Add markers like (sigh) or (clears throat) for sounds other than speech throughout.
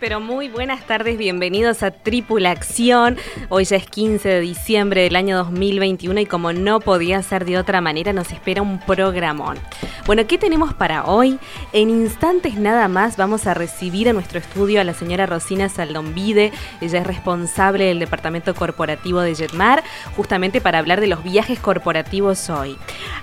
Pero muy buenas tardes, bienvenidos a Tripulación. Hoy ya es 15 de diciembre del año 2021 y como no podía ser de otra manera, nos espera un programón. Bueno, ¿qué tenemos para hoy? En instantes nada más vamos a recibir a nuestro estudio a la señora Rosina Saldombide. Ella es responsable del departamento corporativo de Jetmar, justamente para hablar de los viajes corporativos hoy.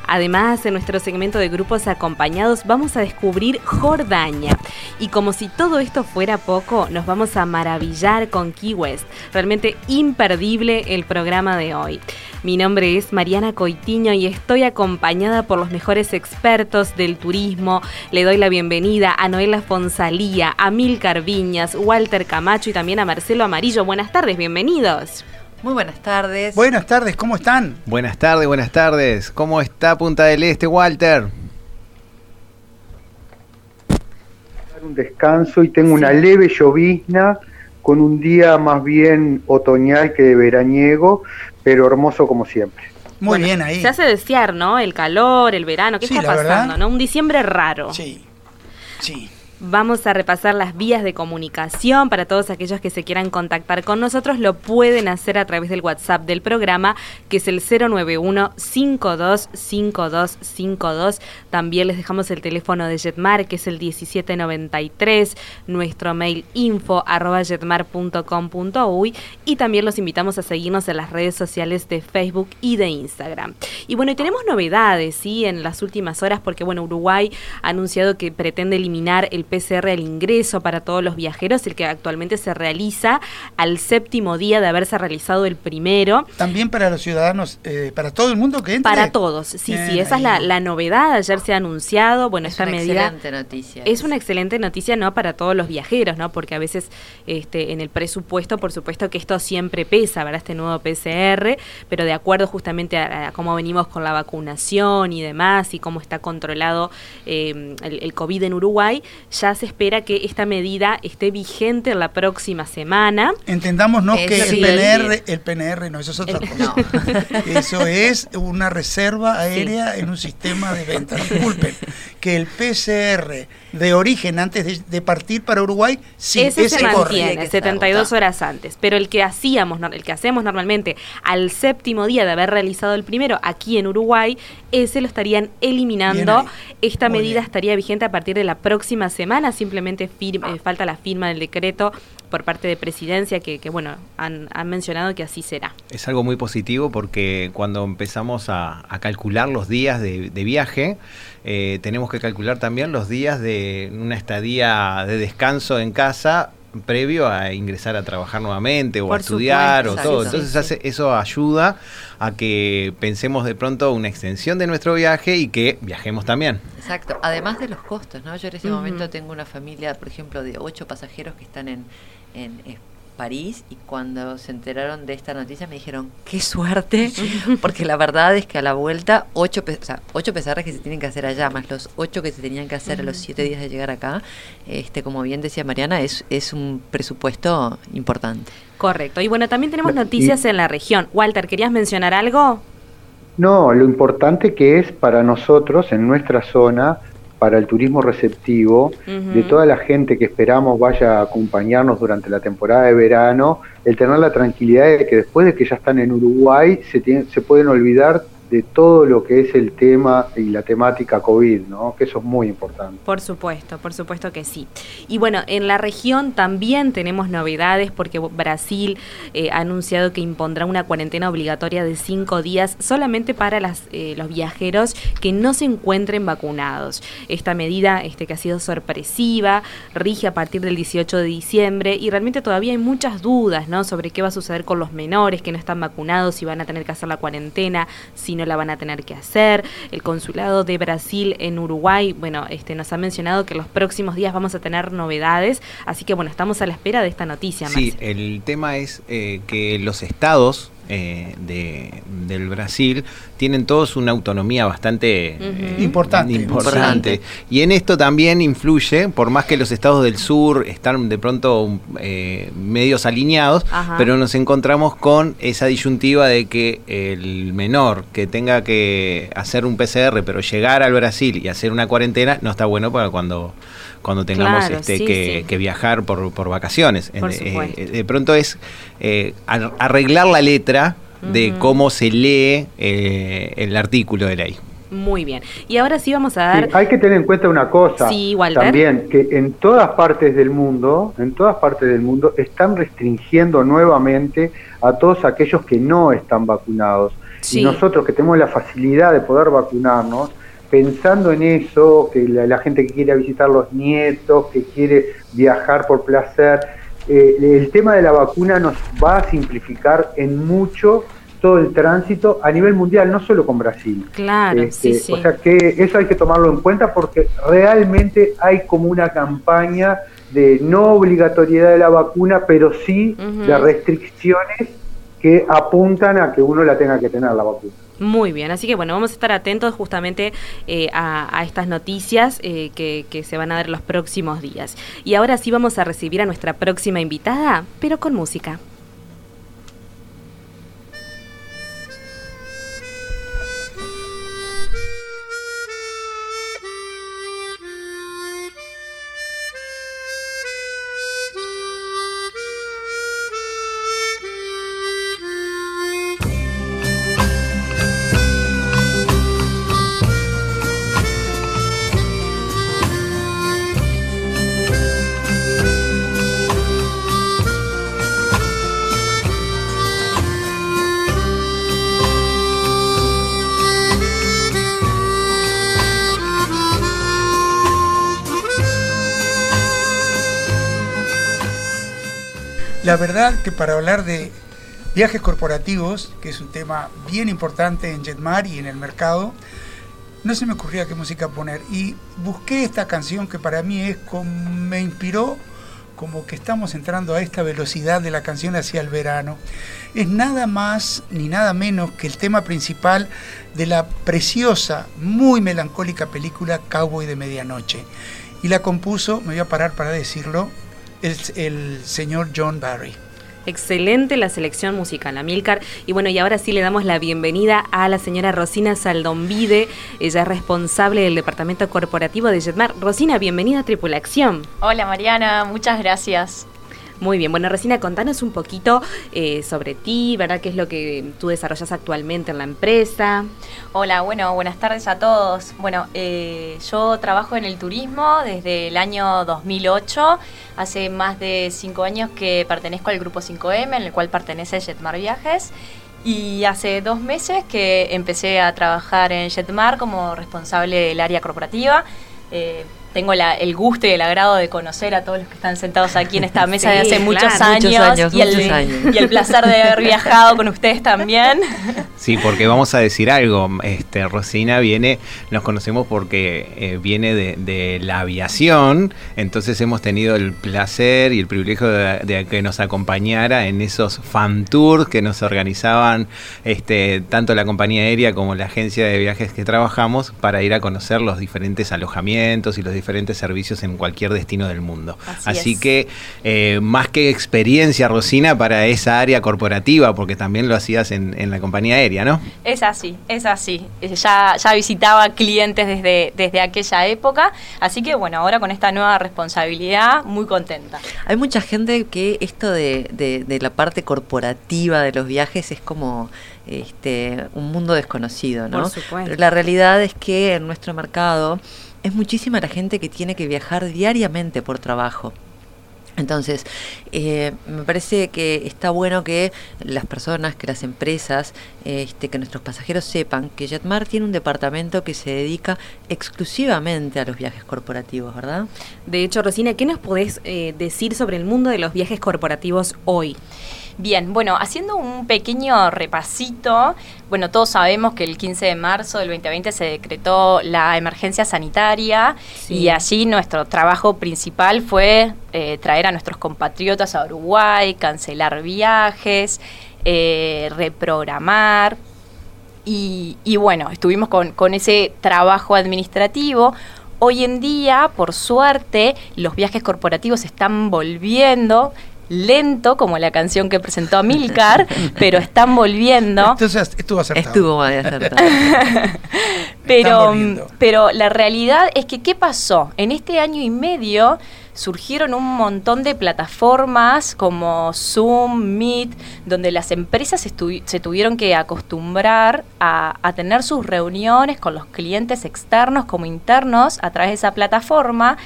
Además, en nuestro segmento de grupos acompañados vamos a descubrir Jordania. Y como si todo esto fuera poco, nos vamos a maravillar con Key West. Realmente imperdible el programa de hoy. Mi nombre es Mariana Coitiño y estoy acompañada por los mejores expertos del turismo. Le doy la bienvenida a Noela Fonsalía, a Milcar Viñas, Walter Camacho y también a Marcelo Amarillo. Buenas tardes, bienvenidos. Muy buenas tardes. Buenas tardes, ¿cómo están? Buenas tardes, buenas tardes. ¿Cómo está Punta del Este, Walter? Un descanso y tengo una leve llovizna con un día más bien otoñal que de veraniego, pero hermoso como siempre. Muy bien ahí. Se hace desear, ¿no? El calor, el verano, ¿qué está pasando? ¿No? Un diciembre raro. Sí. Sí. Vamos a repasar las vías de comunicación para todos aquellos que se quieran contactar con nosotros. Lo pueden hacer a través del WhatsApp del programa, que es el 091-525252. También les dejamos el teléfono de Jetmar, que es el 1793. Nuestro mail info arroba jetmar.com.uy. Y también los invitamos a seguirnos en las redes sociales de Facebook y de Instagram. Y bueno, y tenemos novedades, ¿sí? En las últimas horas, porque bueno, Uruguay ha anunciado que pretende eliminar el PCR al ingreso para todos los viajeros, el que actualmente se realiza al séptimo día de haberse realizado el primero. También para los ciudadanos, eh, para todo el mundo que entre. Para todos, sí, sí, esa es la, novedad. Ayer se ha anunciado, bueno, es esta una medida. Excelente noticia. Es una excelente noticia, no para todos los viajeros, ¿no? Porque a veces este, en el presupuesto, por supuesto que esto siempre pesa, ¿verdad? Este nuevo PCR, pero de acuerdo justamente a, cómo venimos con la vacunación y demás y cómo está controlado eh, el, el COVID en Uruguay, ya se espera que esta medida esté vigente la próxima semana. Entendámonos que el PNR, el PNR no, eso es otra cosa. Eso es una reserva aérea en un sistema de venta. Disculpen, que el PCR de origen antes de, partir para Uruguay, sí, ese, se mantiene 72 horas antes, pero el que hacíamos, el que hacemos normalmente al séptimo día de haber realizado el primero aquí en Uruguay, ese lo estarían eliminando. Esta medida estaría vigente a partir de la próxima semana, simplemente eh, falta la firma del decreto por parte de presidencia que, bueno, han, mencionado que así será. Es algo muy positivo porque cuando empezamos a, calcular los días de, viaje, eh, tenemos que calcular también los días de una estadía de descanso en casa previo a ingresar a trabajar nuevamente o a estudiar o todo. Entonces eso ayuda a que pensemos de pronto una extensión de nuestro viaje y que viajemos también. Exacto, además de los costos, ¿no? Yo en ese momento tengo una familia, por ejemplo, de ocho pasajeros que están en, en París y cuando se enteraron de esta noticia me dijeron, qué suerte, (laughs) porque la verdad es que a la vuelta, ocho, o sea, ocho PCRs que se tienen que hacer allá, más los ocho que se tenían que hacer a los siete días de llegar acá, este como bien decía Mariana, es, es un presupuesto importante. Correcto. Y bueno, también tenemos noticias en la región. Walter, ¿querías mencionar algo? No, lo importante que es para nosotros en nuestra zona para el turismo receptivo, de toda la gente que esperamos vaya a acompañarnos durante la temporada de verano, el tener la tranquilidad de que después de que ya están en Uruguay se, se pueden olvidar de todo lo que es el tema y la temática COVID, ¿no? Que eso es muy importante. Por supuesto, por supuesto que sí. Y bueno, en la región también tenemos novedades porque Brasil eh, ha anunciado que impondrá una cuarentena obligatoria de cinco días solamente para las, eh, los viajeros que no se encuentren vacunados. Esta medida este, que ha sido sorpresiva rige a partir del 18 de diciembre y realmente todavía hay muchas dudas, ¿no? Sobre qué va a suceder con los menores que no están vacunados, si van a tener que hacer la cuarentena, si no la van a tener que hacer. El consulado de Brasil en Uruguay, bueno, este nos ha mencionado que los próximos días vamos a tener novedades, así que bueno, estamos a la espera de esta noticia. Sí, el tema es eh, que los estados eh, de, del Brasil tienen todos una autonomía bastante importante. importante. Y en esto también influye, por más que los estados del sur están de pronto medios alineados, pero nos encontramos con esa disyuntiva de que el menor que tenga que hacer un PCR, pero llegar al Brasil y hacer una cuarentena, no está bueno para cuando cuando tengamos este, que, viajar por, por vacaciones. Eh, eh, de pronto es eh, arreglar la letra de cómo se lee el artículo de ley. Muy bien. Y ahora sí vamos a dar... hay que tener en cuenta una cosa también, que en todas partes del mundo, en todas partes del mundo, están restringiendo nuevamente a todos aquellos que no están vacunados. Y nosotros que tenemos la facilidad de poder vacunarnos, pensando en eso, que la, gente que quiere visitar los nietos, que quiere viajar por placer, eh, el tema de la vacuna nos va a simplificar en mucho todo el tránsito a nivel mundial, no solo con Brasil. Claro, sí, este, sí. O sea que eso hay que tomarlo en cuenta porque realmente hay como una campaña de no obligatoriedad de la vacuna, pero sí de restricciones que apuntan a que uno la tenga que tener la vacuna. Muy bien, así que bueno, vamos a estar atentos justamente eh, a, estas noticias eh, que, que se van a dar los próximos días. Y ahora sí vamos a recibir a nuestra próxima invitada, pero con música. La verdad que para hablar de viajes corporativos, que es un tema bien importante en Jetmar y en el mercado, no se me ocurría qué música poner. Y busqué esta canción que para mí es como, me inspiró como que estamos entrando a esta velocidad de la canción hacia el verano. Es nada más ni nada menos que el tema principal de la preciosa, muy melancólica película Cowboy de Medianoche. Y la compuso, me voy a parar para decirlo, el, señor John Barry. Excelente la selección musical, Amilcar. Y bueno, y ahora sí le damos la bienvenida a la señora Rosina Saldombide. Ella es responsable del departamento corporativo de Jetmar. Rosina, bienvenida a Tripulación. Hola Mariana, muchas gracias. Muy bien, bueno Rosina, contanos un poquito eh, sobre ti, ¿verdad? ¿Qué es lo que tú desarrollas actualmente en la empresa? Hola, bueno, buenas tardes a todos. Bueno, eh, yo trabajo en el turismo desde el año 2008. Hace más de cinco años que pertenezco al grupo 5M, en el cual pertenece Jetmar Viajes. Y hace dos meses que empecé a trabajar en Jetmar como responsable del área corporativa. Eh, tengo el gusto y el agrado de conocer a todos los que están sentados aquí en esta (laughs) mesa de hace muchos, años, y, el, placer de haber viajado con ustedes también. (laughs) Sí, porque vamos a decir algo, este, Rosina viene, nos conocemos porque eh, viene de, la aviación, entonces hemos tenido el placer y el privilegio de, que nos acompañara en esos fan tours que nos organizaban este, tanto la compañía aérea como la agencia de viajes que trabajamos para ir a conocer los diferentes alojamientos y los diferentes servicios en cualquier destino del mundo. Así, que eh, más que experiencia, Rosina, para esa área corporativa, porque también lo hacías en, la compañía aérea, ¿no? Es así, es así. Ya, ya visitaba clientes desde, desde aquella época, así que bueno, ahora con esta nueva responsabilidad, muy contenta. Hay mucha gente que esto de, de, la parte corporativa de los viajes es como este, un mundo desconocido, ¿no? Pero la realidad es que en nuestro mercado es muchísima la gente que tiene que viajar diariamente por trabajo. Entonces, eh, me parece que está bueno que las personas, que las empresas, este, que nuestros pasajeros sepan que Jetmar tiene un departamento que se dedica exclusivamente a los viajes corporativos, ¿verdad? De hecho, Rosina, ¿qué nos podés eh, decir sobre el mundo de los viajes corporativos hoy? Bien, bueno, haciendo un pequeño repasito, bueno, todos sabemos que el 15 de marzo del 2020 se decretó la emergencia sanitaria y allí nuestro trabajo principal fue eh, traer a nuestros compatriotas a Uruguay, cancelar viajes, eh, reprogramar y, bueno, estuvimos con, con ese trabajo administrativo. Hoy en día, por suerte, los viajes corporativos están volviendo lento, como la canción que presentó Amilcar, (laughs) pero están volviendo. Entonces estuvo acertado. Estuvo acertado. (laughs) pero, pero la realidad es que, ¿qué pasó? En este año y medio surgieron un montón de plataformas como Zoom, Meet, donde las empresas se tuvieron que acostumbrar a, a, tener sus reuniones con los clientes externos como internos a través de esa plataforma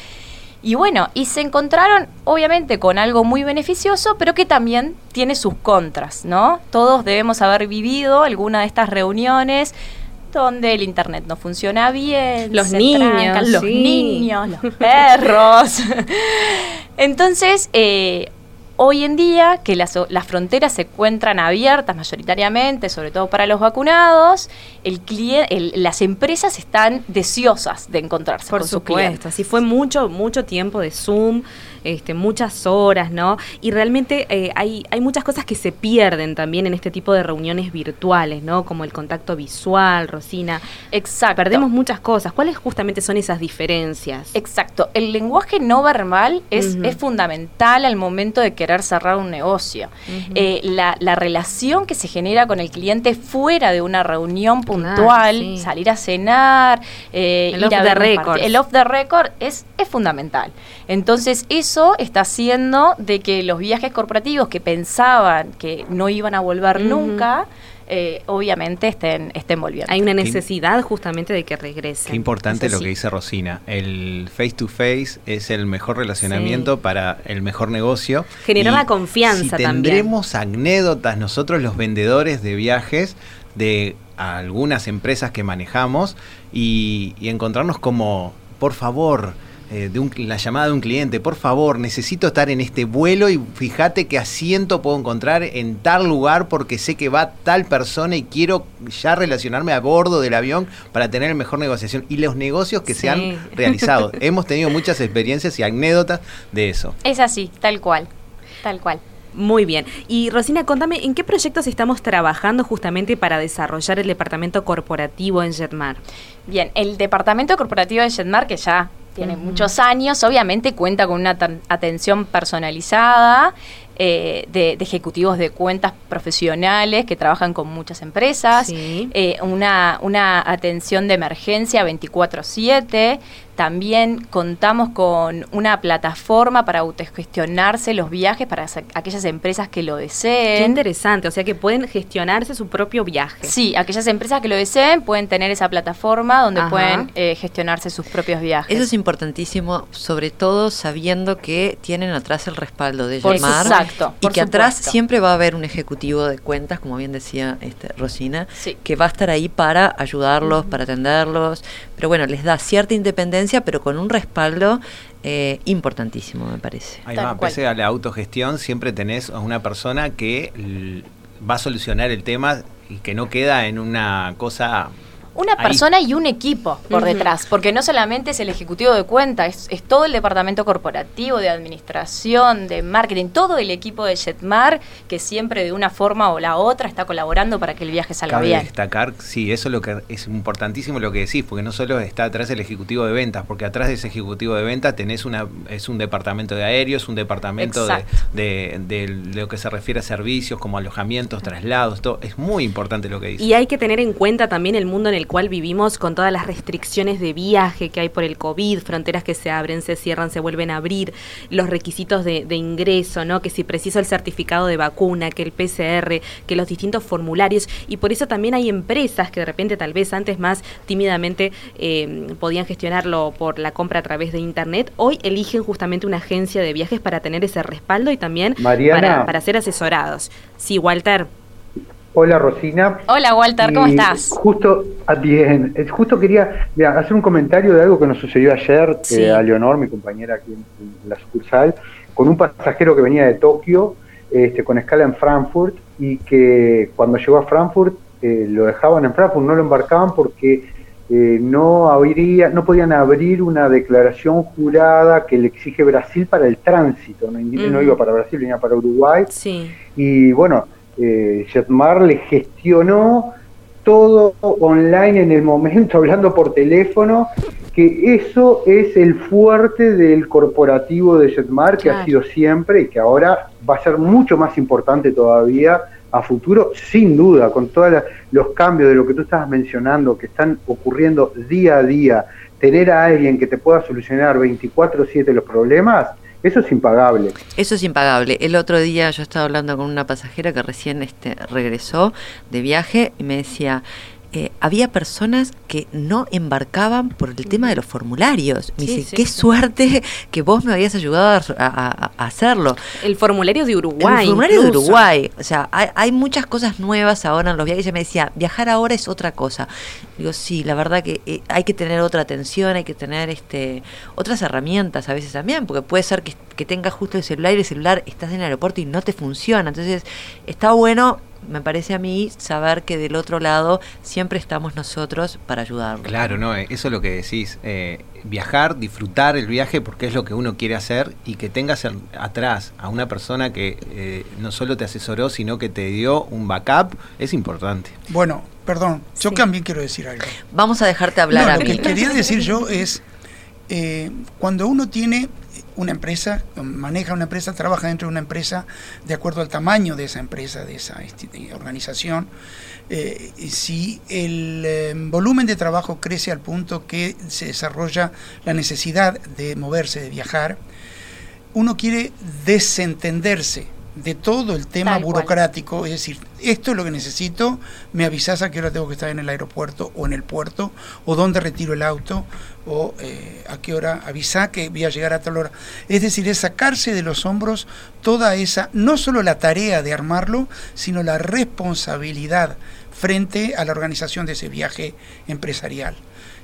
y bueno, y se encontraron obviamente con algo muy beneficioso, pero que también tiene sus contras, ¿no? Todos debemos haber vivido alguna de estas reuniones donde el internet no funciona bien, los niños, los niños, (laughs) los perros. (laughs) Entonces, eh, Hoy en día, que las, fronteras se encuentran abiertas mayoritariamente, sobre todo para los vacunados, el, las empresas están deseosas de encontrarse Por supuesto, así fue mucho, mucho tiempo de Zoom, este, muchas horas, ¿no? Y realmente eh, hay, hay muchas cosas que se pierden también en este tipo de reuniones virtuales, ¿no? Como el contacto visual, Rosina. Exacto. Perdemos muchas cosas. ¿Cuáles justamente son esas diferencias? Exacto. El lenguaje no verbal es, es fundamental al momento de querer cerrar un negocio. Eh, la, la, relación que se genera con el cliente fuera de una reunión puntual, salir a cenar, eh, el off the record. El off the record es, es fundamental. Entonces, eso está haciendo de que los viajes corporativos que pensaban que no iban a volver nunca, eh, obviamente estén, estén volviendo. Hay una necesidad justamente de que regresen. Qué importante lo que dice Rosina. El face to face es el mejor relacionamiento para el mejor negocio. Generar la confianza si también. Tendremos anécdotas nosotros los vendedores de viajes de algunas empresas que manejamos y encontrarnos como, por favor, eh, de la llamada de un cliente, por favor, necesito estar en este vuelo y fíjate qué asiento puedo encontrar en tal lugar porque sé que va tal persona y quiero ya relacionarme a bordo del avión para tener mejor negociación y los negocios que se han realizado. (laughs) Hemos tenido muchas experiencias y anécdotas de eso. Es así, tal cual, tal cual. Muy bien. Y Rosina, contame, ¿en qué proyectos estamos trabajando justamente para desarrollar el departamento corporativo en Jetmar? Bien, el departamento corporativo de Jetmar, que ya tiene muchos años, obviamente cuenta con una atención personalizada eh, de, ejecutivos de cuentas profesionales que trabajan con muchas empresas, eh, una, una atención de emergencia 24/7, también contamos con una plataforma para autogestionarse los viajes para aquellas empresas que lo deseen. Qué interesante, o sea que pueden gestionarse su propio viaje. Sí, aquellas empresas que lo deseen pueden tener esa plataforma donde pueden eh, gestionarse sus propios viajes. Eso es importantísimo, sobre todo sabiendo que tienen atrás el respaldo de llamar exacto, y que atrás siempre va a haber un ejecutivo de cuentas, como bien decía este, Rosina, que va a estar ahí para ayudarlos, para atenderlos, pero bueno, les da cierta independencia pero con un respaldo eh, importantísimo, me parece. Ahí va, pese a la autogestión, siempre tenés a una persona que va a solucionar el tema y que no queda en una cosa una persona y un equipo por detrás, porque no solamente es el ejecutivo de cuenta, es, todo el departamento corporativo, de administración, de marketing, todo el equipo de Jetmar que siempre de una forma o la otra está colaborando para que el viaje salga Cabe bien. destacar, sí, eso es lo que es importantísimo lo que decís, porque no solo está atrás el ejecutivo de ventas, porque atrás de ese ejecutivo de ventas tenés una es un departamento de aéreos, un departamento de, de, lo que se refiere a servicios como alojamientos, traslados, todo es muy importante lo que dices. Y hay que tener en cuenta también el mundo en el cual vivimos con todas las restricciones de viaje que hay por el COVID, fronteras que se abren, se cierran, se vuelven a abrir, los requisitos de, ingreso, ¿no? Que si preciso el certificado de vacuna, que el PCR, que los distintos formularios. Y por eso también hay empresas que de repente tal vez antes más tímidamente eh, podían gestionarlo por la compra a través de internet, hoy eligen justamente una agencia de viajes para tener ese respaldo y también para, para ser asesorados. Sí, Walter. Hola Rosina. Hola Walter, ¿cómo estás? Justo, ah, bien, justo quería hacer un comentario de algo que nos sucedió ayer eh, a Leonor, mi compañera aquí en, la sucursal, con un pasajero que venía de Tokio, este, con escala en Frankfurt, y que cuando llegó a Frankfurt eh, lo dejaban en Frankfurt, no lo embarcaban porque eh, no, habría, no podían abrir una declaración jurada que le exige Brasil para el tránsito, no, no iba para Brasil, venía para Uruguay. Sí. Y bueno, eh, Jetmar le gestionó todo online en el momento, (laughs) hablando por teléfono, que eso es el fuerte del corporativo de Jetmar, que ha sido siempre y que ahora va a ser mucho más importante todavía a futuro, sin duda, con todos los cambios de lo que tú estabas mencionando, que están ocurriendo día a día, tener a alguien que te pueda solucionar 24/7 los problemas, eso es impagable. Eso es impagable. El otro día yo estaba hablando con una pasajera que recién este, regresó de viaje y me decía, eh, había personas que no embarcaban por el tema de los formularios. Me dice, qué suerte que vos me habías ayudado a, hacerlo. El formulario de Uruguay. El formulario de Uruguay. O sea, hay, muchas cosas nuevas ahora en los viajes. Ella me decía, viajar ahora es otra cosa. Digo, sí, la verdad que eh, hay que tener otra atención, hay que tener este otras herramientas a veces también, porque puede ser que, que tengas justo el celular y el celular estás en el aeropuerto y no te funciona. Entonces, está bueno me parece a mí saber que del otro lado siempre estamos nosotros para ayudarlo. Claro, no, eh, eso es lo que decís. Eh, viajar, disfrutar el viaje porque es lo que uno quiere hacer y que tengas atrás a una persona que eh, no solo te asesoró, sino que te dio un backup, es importante. Bueno, perdón, yo también quiero decir algo. Vamos a dejarte hablar. No, lo que quería decir yo es, cuando uno tiene una empresa, maneja una empresa, trabaja dentro de una empresa de acuerdo al tamaño de esa empresa, de esa organización. Eh, si el eh, volumen de trabajo crece al punto que se desarrolla la necesidad de moverse, de viajar, uno quiere desentenderse de todo el tema burocrático, es decir, esto es lo que necesito, me avisas a qué hora tengo que estar en el aeropuerto o en el puerto, o dónde retiro el auto, o eh, a qué hora avisa que voy a llegar a tal hora. Es decir, es sacarse de los hombros toda esa, no solo la tarea de armarlo, sino la responsabilidad frente a la organización de ese viaje empresarial.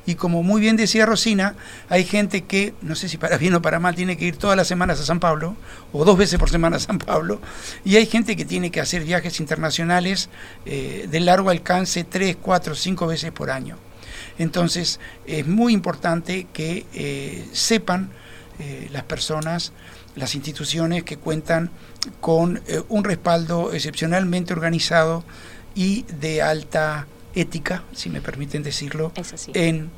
Y como muy bien decía Rosina, hay gente que, no sé si para bien o para mal, tiene que ir todas las semanas a San Pablo, o dos veces por semana a San Pablo, y hay gente que tiene que hacer viajes internacionales eh, de largo alcance tres, cuatro, cinco veces por año. Entonces, es muy importante que eh, sepan eh, las personas, las instituciones que cuentan con un respaldo excepcionalmente organizado y de alta ética, si me permiten decirlo, en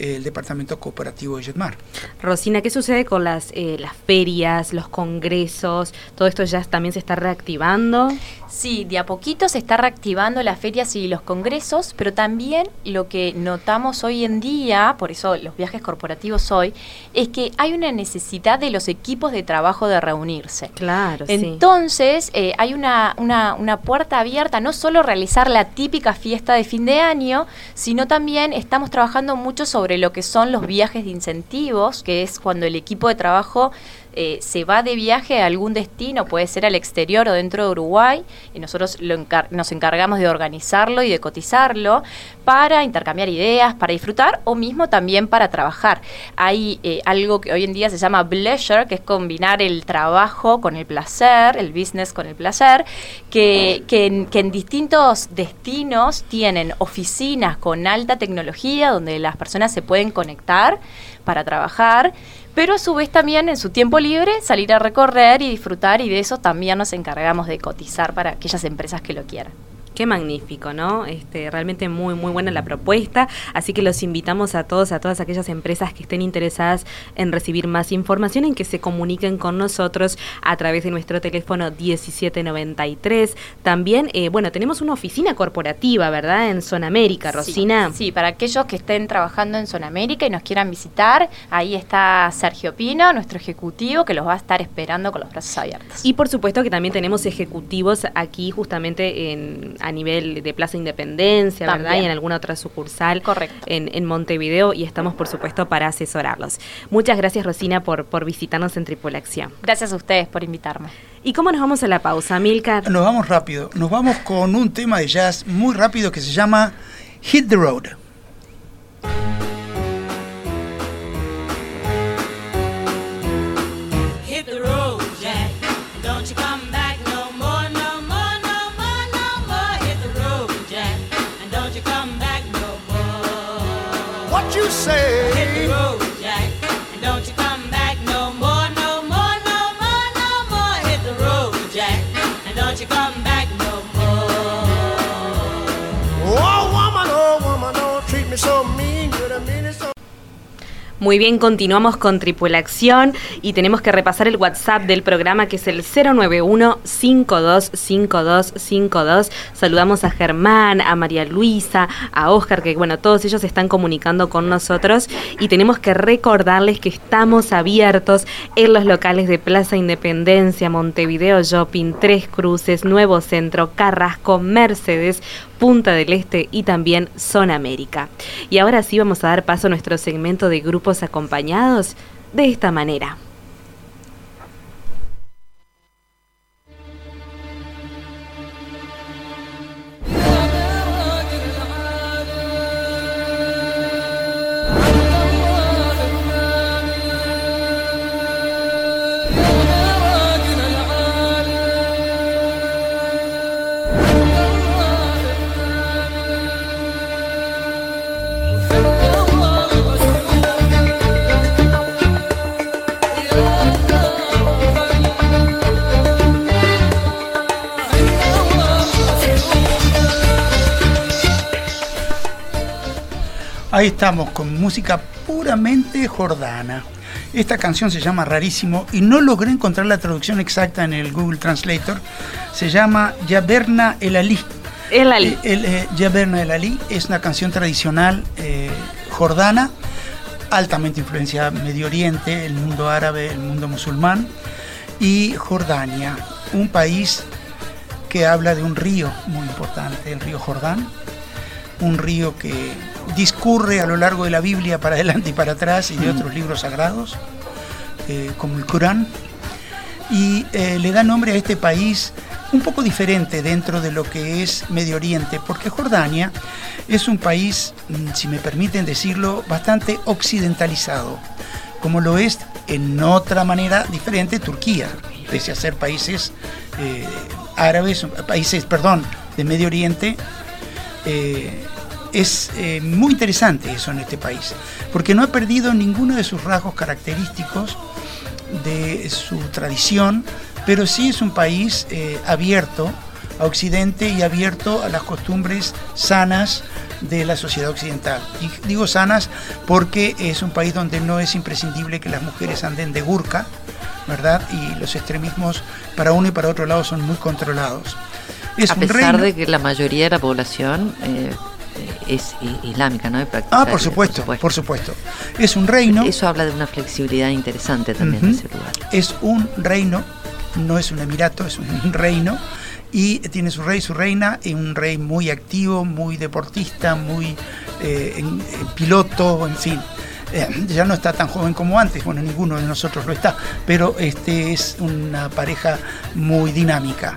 el departamento cooperativo de Jetmar. Rosina, ¿qué sucede con las, eh, las ferias, los congresos? ¿Todo esto ya también se está reactivando? Sí, de a poquito se está reactivando las ferias y los congresos, pero también lo que notamos hoy en día, por eso los viajes corporativos hoy, es que hay una necesidad de los equipos de trabajo de reunirse. Claro, Entonces, eh, hay una, una, una puerta abierta, no solo realizar la típica fiesta de fin de año, sino también estamos trabajando mucho sobre lo que son los viajes de incentivos, que es cuando el equipo de trabajo eh, se va de viaje a algún destino, puede ser al exterior o dentro de Uruguay, y nosotros nos encargamos de organizarlo y de cotizarlo para intercambiar ideas, para disfrutar o mismo también para trabajar. Hay eh, algo que hoy en día se llama pleasure, que es combinar el trabajo con el placer, el business con el placer, que, que en distintos destinos tienen oficinas con alta tecnología donde las personas se pueden conectar para trabajar pero a su vez también en su tiempo libre salir a recorrer y disfrutar y de eso también nos encargamos de cotizar para aquellas empresas que lo quieran. Qué magnífico, ¿no? Este, realmente muy, muy buena la propuesta. Así que los invitamos a todos, a todas aquellas empresas que estén interesadas en recibir más información, en que se comuniquen con nosotros a través de nuestro teléfono 1793. También, eh, bueno, tenemos una oficina corporativa, ¿verdad? En Zona América, Rosina. Sí, para aquellos que estén trabajando en Zona América y nos quieran visitar, ahí está Sergio Pino, nuestro ejecutivo, que los va a estar esperando con los brazos abiertos. Y por supuesto que también tenemos ejecutivos aquí justamente en a nivel de Plaza Independencia, ¿verdad? Y en alguna otra sucursal Correcto. En, en, Montevideo y estamos, por supuesto, para asesorarlos. Muchas gracias, Rosina, por, por visitarnos en Tripulación. Gracias a ustedes por invitarme. ¿Y cómo nos vamos a la pausa, Milcar? Nos vamos rápido. Nos vamos con un tema de jazz muy rápido que se llama Hit the Road. Muy bien, continuamos con Tripulación y tenemos que repasar el WhatsApp del programa que es el 091-525252. Saludamos a Germán, a María Luisa, a Oscar, que bueno, todos ellos están comunicando con nosotros y tenemos que recordarles que estamos abiertos en los locales de Plaza Independencia, Montevideo Shopping, Tres Cruces, Nuevo Centro, Carrasco, Mercedes, Punta del Este y también Zona América. Y ahora sí vamos a dar paso a nuestro segmento de grupos acompañados de esta manera. Ahí estamos con música puramente jordana. Esta canción se llama Rarísimo y no logré encontrar la traducción exacta en el Google Translator. Se llama Yaberna El Ali. El Ali. Eh, el, eh, Yaberna El Ali es una canción tradicional eh, jordana, altamente influenciada Medio Oriente, el mundo árabe, el mundo musulmán y Jordania, un país que habla de un río muy importante, el río Jordán, un río que discurre a lo largo de la Biblia para adelante y para atrás y de otros libros sagrados, eh, como el Corán, y eh, le da nombre a este país un poco diferente dentro de lo que es Medio Oriente, porque Jordania es un país, mm, si me permiten decirlo, bastante occidentalizado, como lo es en otra manera diferente Turquía, pese a ser países eh, árabes, países, perdón, de Medio Oriente, es eh, muy interesante eso en este país, porque no ha perdido ninguno de sus rasgos característicos de su tradición, pero sí es un país eh, abierto a Occidente y abierto a las costumbres sanas de la sociedad occidental. Y digo sanas porque es un país donde no es imprescindible que las mujeres anden de burka, ¿verdad? Y los extremismos para uno y para otro lado son muy controlados. a pesar de que la mayoría de la población eh, es islámica, ¿no? Ah, por supuesto, por supuesto, Es un reino. Eso habla de una flexibilidad interesante también de ese lugar. Es un reino, no es un emirato, es un (laughs) reino. Y tiene su rey, su reina, y un rey muy activo, muy deportista, muy eh, piloto, en fin. Eh, ya no está tan joven como antes, bueno, ninguno de nosotros lo está, pero este es una pareja muy dinámica.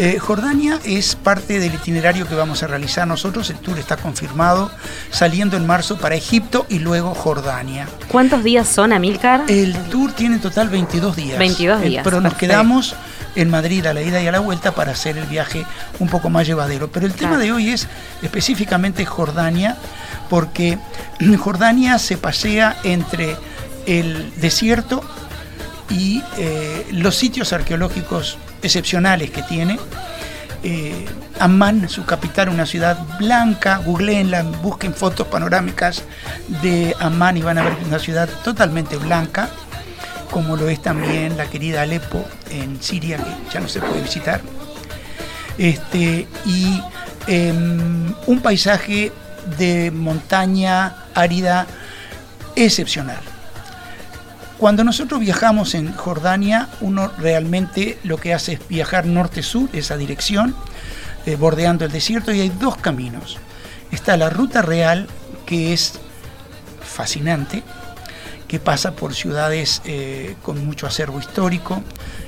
Eh, Jordania es parte del itinerario que vamos a realizar nosotros. El tour está confirmado, saliendo en marzo para Egipto y luego Jordania. ¿Cuántos días son, Amilcar? El tour tiene en total 22 días. 22 días. pero nos quedamos en Madrid a la ida y a la vuelta para hacer el viaje un poco más llevadero. Pero el tema de hoy es específicamente Jordania, porque (clears throat) Jordania se pasea entre el desierto y eh, los sitios arqueológicos excepcionales que tiene. Eh, Amman, su capital, una ciudad blanca, googleenla, busquen fotos panorámicas de Amman y van a ver una ciudad totalmente blanca, como lo es también la querida Alepo en Siria, que ya no se puede visitar. Este, y em, un paisaje de montaña árida excepcional. Cuando nosotros viajamos en Jordania, uno realmente lo que hace es viajar norte-sur, esa dirección, eh, bordeando el desierto, y hay dos caminos. Está la ruta real, que es fascinante, que pasa por ciudades eh, con mucho acervo histórico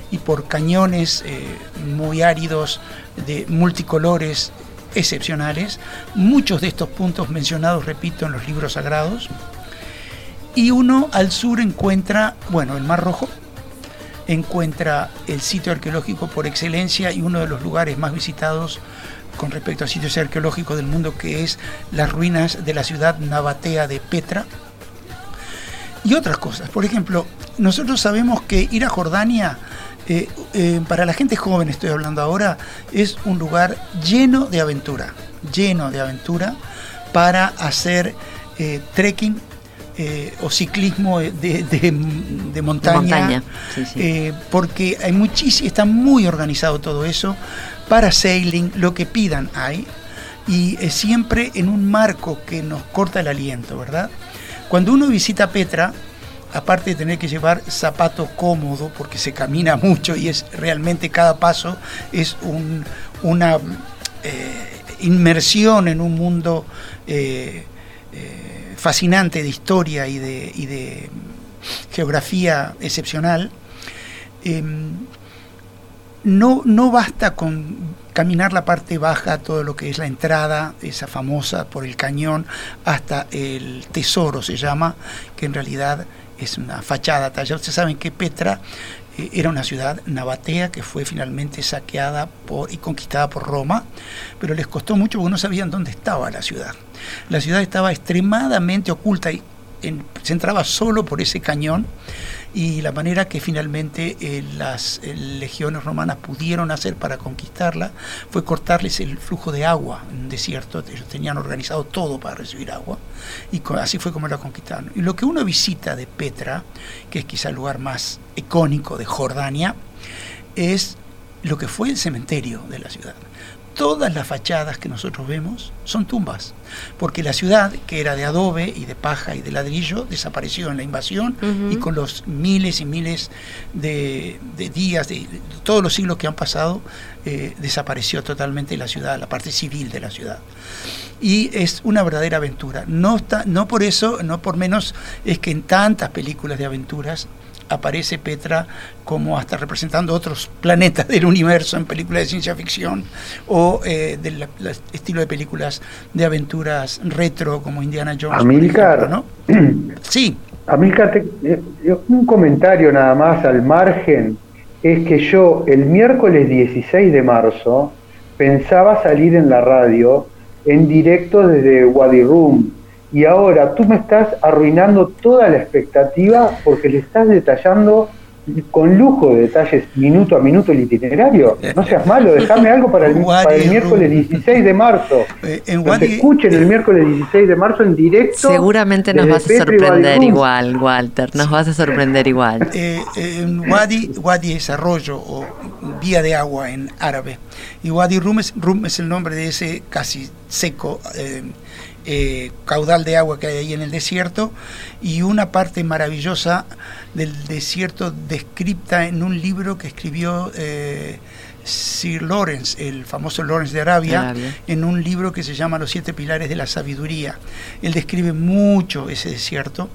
y por cañones eh, muy áridos de multicolores excepcionales. Muchos de estos puntos mencionados, repito, en los libros sagrados y uno al sur encuentra, bueno, el Mar Rojo, encuentra el sitio arqueológico por excelencia y uno de los lugares más visitados con respecto a sitios arqueológicos del mundo, que es las ruinas de la ciudad nabatea de Petra. Y otras cosas. Por ejemplo, nosotros sabemos que ir a Jordania, eh, eh, para la gente joven estoy hablando ahora, es un lugar lleno de aventura, lleno de aventura para hacer eh, trekking, eh, o ciclismo de, montaña, eh, porque hay muchísimo, está muy organizado todo eso, para sailing, lo que pidan hay, y siempre en un marco que nos corta el aliento, ¿verdad? Cuando uno visita Petra, aparte de tener que llevar zapato cómodo, porque se camina mucho y es realmente cada paso es una eh, inmersión en un mundo eh, eh, fascinante de historia y de, geografía excepcional, em, no, no basta con caminar la parte baja, todo lo que es la entrada, esa famosa por el cañón, hasta el tesoro se llama, que en realidad es una fachada tallada. Ustedes saben que Petra era una ciudad nabatea que fue finalmente saqueada por, y conquistada por Roma, pero les costó mucho porque no sabían dónde estaba la ciudad. La ciudad estaba extremadamente oculta y se entraba solo por ese cañón y la manera que finalmente eh, las eh, legiones romanas pudieron hacer para conquistarla fue cortarles el flujo de agua en desierto, ellos tenían organizado todo para recibir agua y así fue como la conquistaron. Y lo que uno visita de Petra, que es quizá el lugar más icónico de Jordania, es lo que fue el cementerio de la ciudad todas las fachadas que nosotros vemos son tumbas, porque la ciudad, que era de adobe y de paja y de ladrillo, desapareció en la invasión y con los miles y miles de, días, de, todos los siglos que han pasado, eh, desapareció totalmente la ciudad, la parte civil de la ciudad. Y es una verdadera aventura. No, está, no por eso, no por menos, es que en tantas películas de aventuras aparece Petra como hasta representando otros planetas del universo en películas de ciencia ficción o eh, del estilo de películas de aventuras retro como Indiana Jones. Amilcar, ¿no? (clears throat) sí. Amilcar, eh, un comentario nada más al margen es que yo el miércoles 16 de marzo pensaba salir en la radio en directo desde Wadi Rum y ahora tú me estás arruinando toda la expectativa porque le estás detallando con lujo de detalles minuto a minuto el itinerario. No seas malo, déjame algo para el, miércoles 16 de marzo. Eh, en escuchen el miércoles 16 de marzo en directo. Seguramente nos vas a sorprender igual, Walter, nos vas a sorprender igual. Eh, en Wadi, Wadi es arroyo o vía de agua en árabe. Y Wadi Rum es, Rum es el nombre de ese casi seco. Eh, eh, caudal de agua que hay ahí en el desierto y una parte maravillosa del desierto descripta en un libro que escribió eh, Sir Lawrence, el famoso Lawrence de Arabia, en un libro que se llama Los siete pilares de la sabiduría. Él describe mucho ese desierto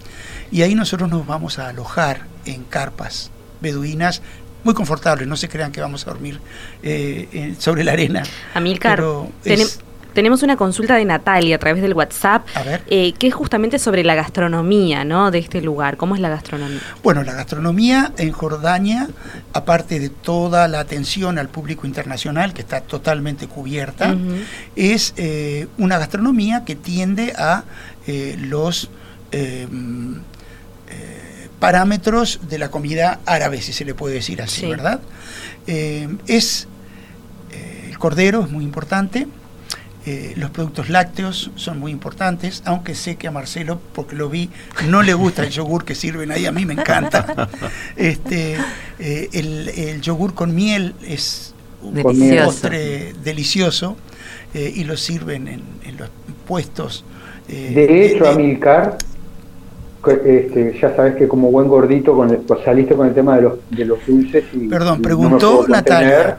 y ahí nosotros nos vamos a alojar en carpas beduinas muy confortables, no se crean que vamos a dormir eh, sobre la arena. Amilcar, tenemos tenemos una consulta de Natalia a través del WhatsApp, eh, que es justamente sobre la gastronomía ¿no? de este lugar. ¿Cómo es la gastronomía? Bueno, la gastronomía en Jordania, aparte de toda la atención al público internacional, que está totalmente cubierta, es eh, una gastronomía que tiende a eh, los parámetros de la comida árabe, si se le puede decir así, ¿verdad? es el cordero es muy importante, eh, los productos lácteos son muy importantes, aunque sé que a Marcelo, porque lo vi, no le gusta el yogur que sirven ahí, a mí me encanta. Este, eh, el, yogur con miel es un postre delicioso eh, y lo sirven en, los puestos. de hecho, Amilcar, este, ya sabes que como buen gordito con pues saliste con el tema de los, de los dulces y... Perdón, preguntó Natalia.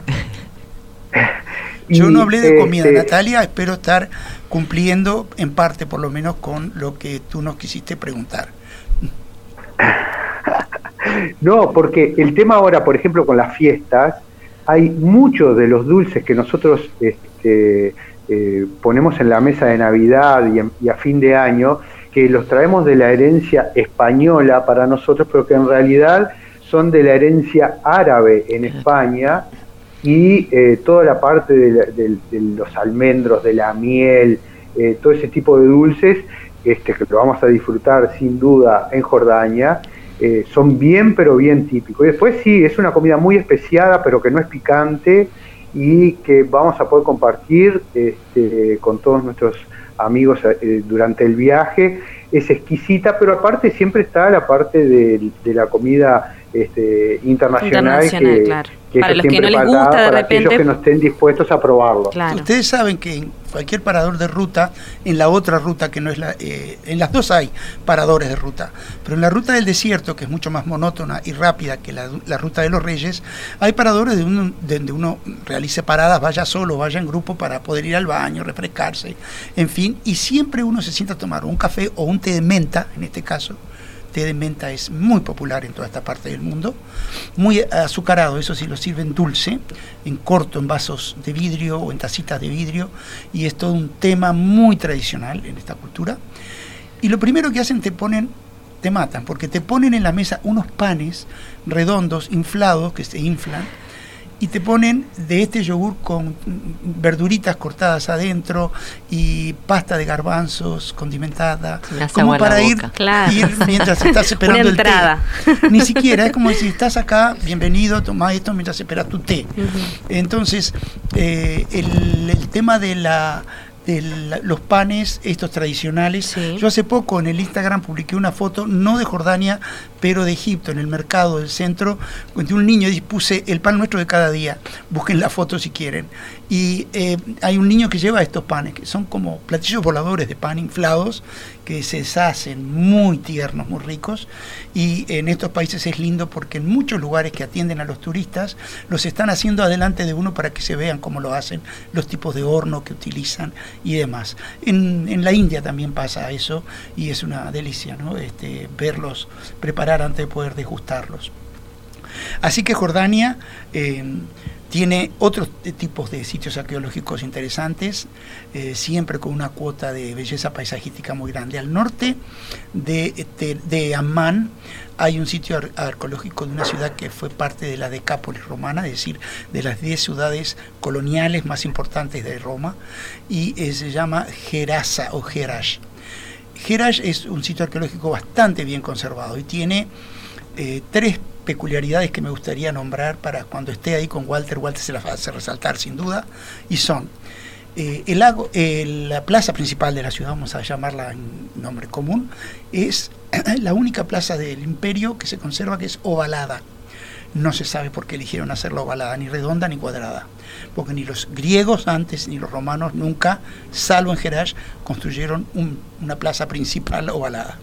Yo no hablé de comida, Natalia, espero estar cumpliendo en parte por lo menos con lo que tú nos quisiste preguntar. (laughs) No, porque el tema ahora, por ejemplo, con las fiestas, hay muchos de los dulces que nosotros este, eh, ponemos en la mesa de Navidad y, y, a fin de año, que los traemos de la herencia española para nosotros, pero que en realidad son de la herencia árabe en España y eh, toda la parte de, los almendros, de la miel, eh, todo ese tipo de dulces, este, que lo vamos a disfrutar sin duda en Jordania, eh, son bien pero bien típicos. Y después sí, es una comida muy especiada, pero que no es picante y que vamos a poder compartir este, con todos nuestros amigos durante el viaje. es exquisita, pero aparte siempre está la parte de, la comida este, internacional, que, claro. para los que no les gusta de para repente aquellos que no estén dispuestos a probarlo. Ustedes saben que en cualquier parador de ruta, en la otra ruta que no es la, eh, en las dos hay paradores de ruta, pero en la ruta del desierto, que es mucho más monótona y rápida que la, ruta de los Reyes, hay paradores de uno, donde uno realice paradas, vaya solo, vaya en grupo para poder ir al baño, refrescarse, en fin, y siempre uno se sienta a tomar un café o un té de menta, en este caso, té de menta es muy popular en toda esta parte del mundo, muy azucarado, eso sí lo sirven dulce, en corto, en vasos de vidrio o en tacitas de vidrio, y es todo un tema muy tradicional en esta cultura. Y lo primero que hacen te ponen, te matan, porque te ponen en la mesa unos panes redondos, inflados, que se inflan, y te ponen de este yogur con verduritas cortadas adentro y pasta de garbanzos condimentada, como para ir, mientras (laughs) estás esperando el té. (laughs) Ni siquiera, es como si estás acá, bienvenido, toma esto mientras esperas tu té. Entonces, eh, el tema de la los panes estos tradicionales. Yo hace poco en el Instagram publiqué una foto, no de Jordania, pero de Egipto, en el mercado del centro, de un niño y puse el pan nuestro de cada día. Busquen la foto si quieren. Y eh, hay un niño que lleva estos panes, que son como platillos voladores de pan inflados, que se deshacen muy tiernos, muy ricos. Y en estos países es lindo porque en muchos lugares que atienden a los turistas, los están haciendo adelante de uno para que se vean cómo lo hacen, los tipos de horno que utilizan y demás. En, en la India también pasa eso y es una delicia ¿no? este, verlos antes de poder degustarlos. Así que Jordania... Eh, tiene otros tipos de sitios arqueológicos interesantes, eh, siempre con una cuota de belleza paisajística muy grande. Al norte de, de, de Amán hay un sitio arqueológico de una ciudad que fue parte de la Decápolis romana, es decir, de las 10 ciudades coloniales más importantes de Roma, y eh, se llama Gerasa o Gerash. Gerash es un sitio arqueológico bastante bien conservado y tiene eh, tres peculiaridades que me gustaría nombrar para cuando esté ahí con Walter, Walter se las hace resaltar sin duda, y son eh, el lago, la plaza principal de la ciudad, vamos a llamarla en nombre común, es (clears throat) la única plaza del imperio que se conserva que es ovalada. No se sabe por qué eligieron hacerla ovalada, ni redonda ni cuadrada, porque ni los griegos antes ni los romanos nunca, salvo en Gerash, construyeron una plaza principal ovalada.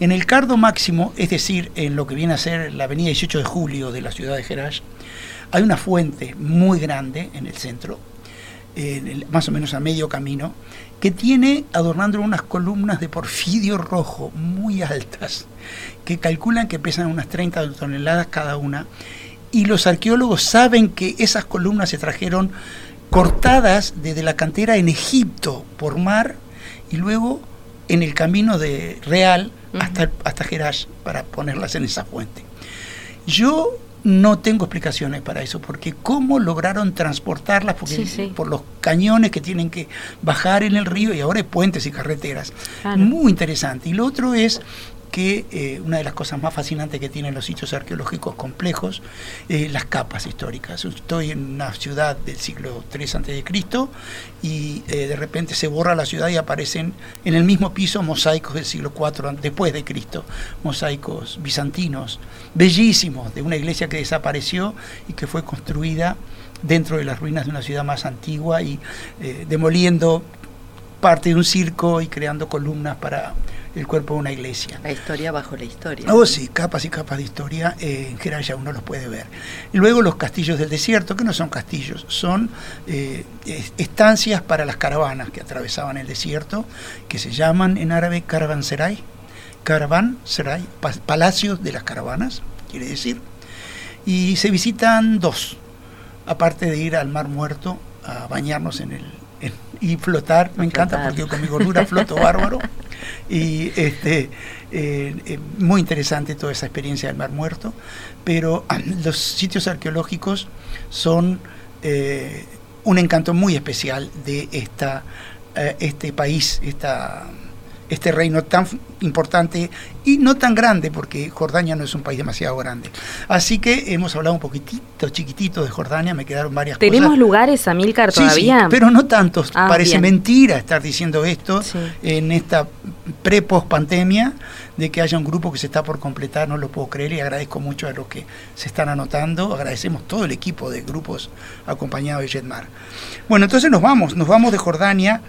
En el cardo máximo, es decir, en lo que viene a ser la avenida 18 de julio de la ciudad de Gerash, hay una fuente muy grande en el centro, más o menos a medio camino, que tiene adornando unas columnas de porfidio rojo muy altas, que calculan que pesan unas 30 toneladas cada una, y los arqueólogos saben que esas columnas se trajeron cortadas desde la cantera en Egipto por mar y luego en el camino de Real hasta, hasta Gerash para ponerlas en esa fuente. Yo no tengo explicaciones para eso, porque cómo lograron transportarlas por los cañones que tienen que bajar en el río y ahora hay puentes y carreteras. Muy interesante. Y lo otro es que eh, una de las cosas más fascinantes que tienen los sitios arqueológicos complejos, es las capas históricas. Estoy en una ciudad del siglo III a.C. y eh, de repente se borra la ciudad y aparecen en el mismo piso mosaicos del siglo IV después de Cristo, mosaicos bizantinos, bellísimos, de una iglesia que desapareció y que fue construida dentro de las ruinas de una ciudad más antigua y eh, demoliendo parte de un circo y creando columnas para el cuerpo de una iglesia. La historia bajo la historia. Oh, sí, capas y capas de historia, eh, en general ya uno los puede ver. Luego los castillos del desierto, que no son castillos, son eh, estancias para las caravanas que atravesaban el desierto, que se llaman en árabe caravanserai, caravanserai, palacios de las caravanas, quiere decir. Y se visitan dos, aparte de ir al Mar Muerto a bañarnos en el y flotar, me encanta porque con mi gordura floto bárbaro. (laughs) Y este, eh, eh, muy interesante toda esa experiencia del Mar Muerto, pero ah, los sitios arqueológicos son eh, un encanto muy especial de esta, este país, esta este reino tan importante y no tan grande, porque Jordania no es un país demasiado grande. Así que hemos hablado un poquitito, chiquitito de Jordania, me quedaron varias cosas. ¿Tenemos lugares, Amílcar, todavía? Sí, pero no tantos. Ah, Parece mentira estar diciendo esto en esta pre-post pandemia de que haya un grupo que se está por completar, no lo puedo creer y agradezco mucho a los que se están anotando, agradecemos todo el equipo de grupos acompañado de Jetmar. Bueno, entonces nos vamos, nos vamos de Jordania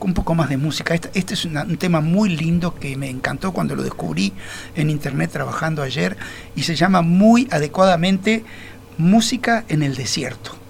un poco más de música. Este, este es un tema muy lindo que me encantó cuando lo descubrí en internet trabajando ayer y se llama muy adecuadamente Música en el Desierto.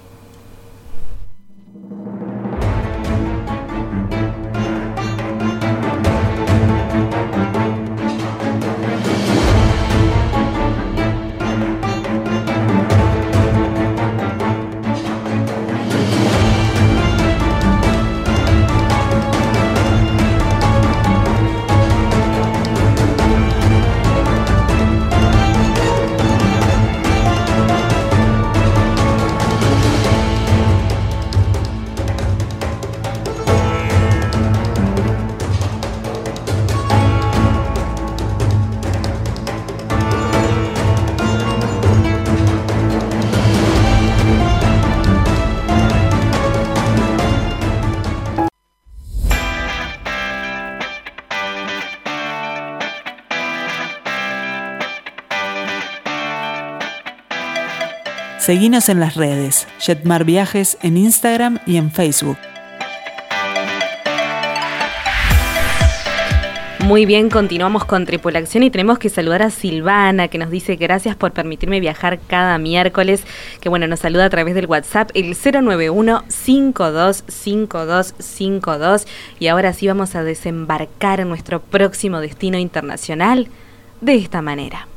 Seguinos en las redes, Jetmar Viajes en Instagram y en Facebook. Muy bien, continuamos con Tripulación y tenemos que saludar a Silvana, que nos dice gracias por permitirme viajar cada miércoles, que bueno, nos saluda a través del WhatsApp, el 091-525252. Y ahora sí vamos a desembarcar en nuestro próximo destino internacional de esta manera.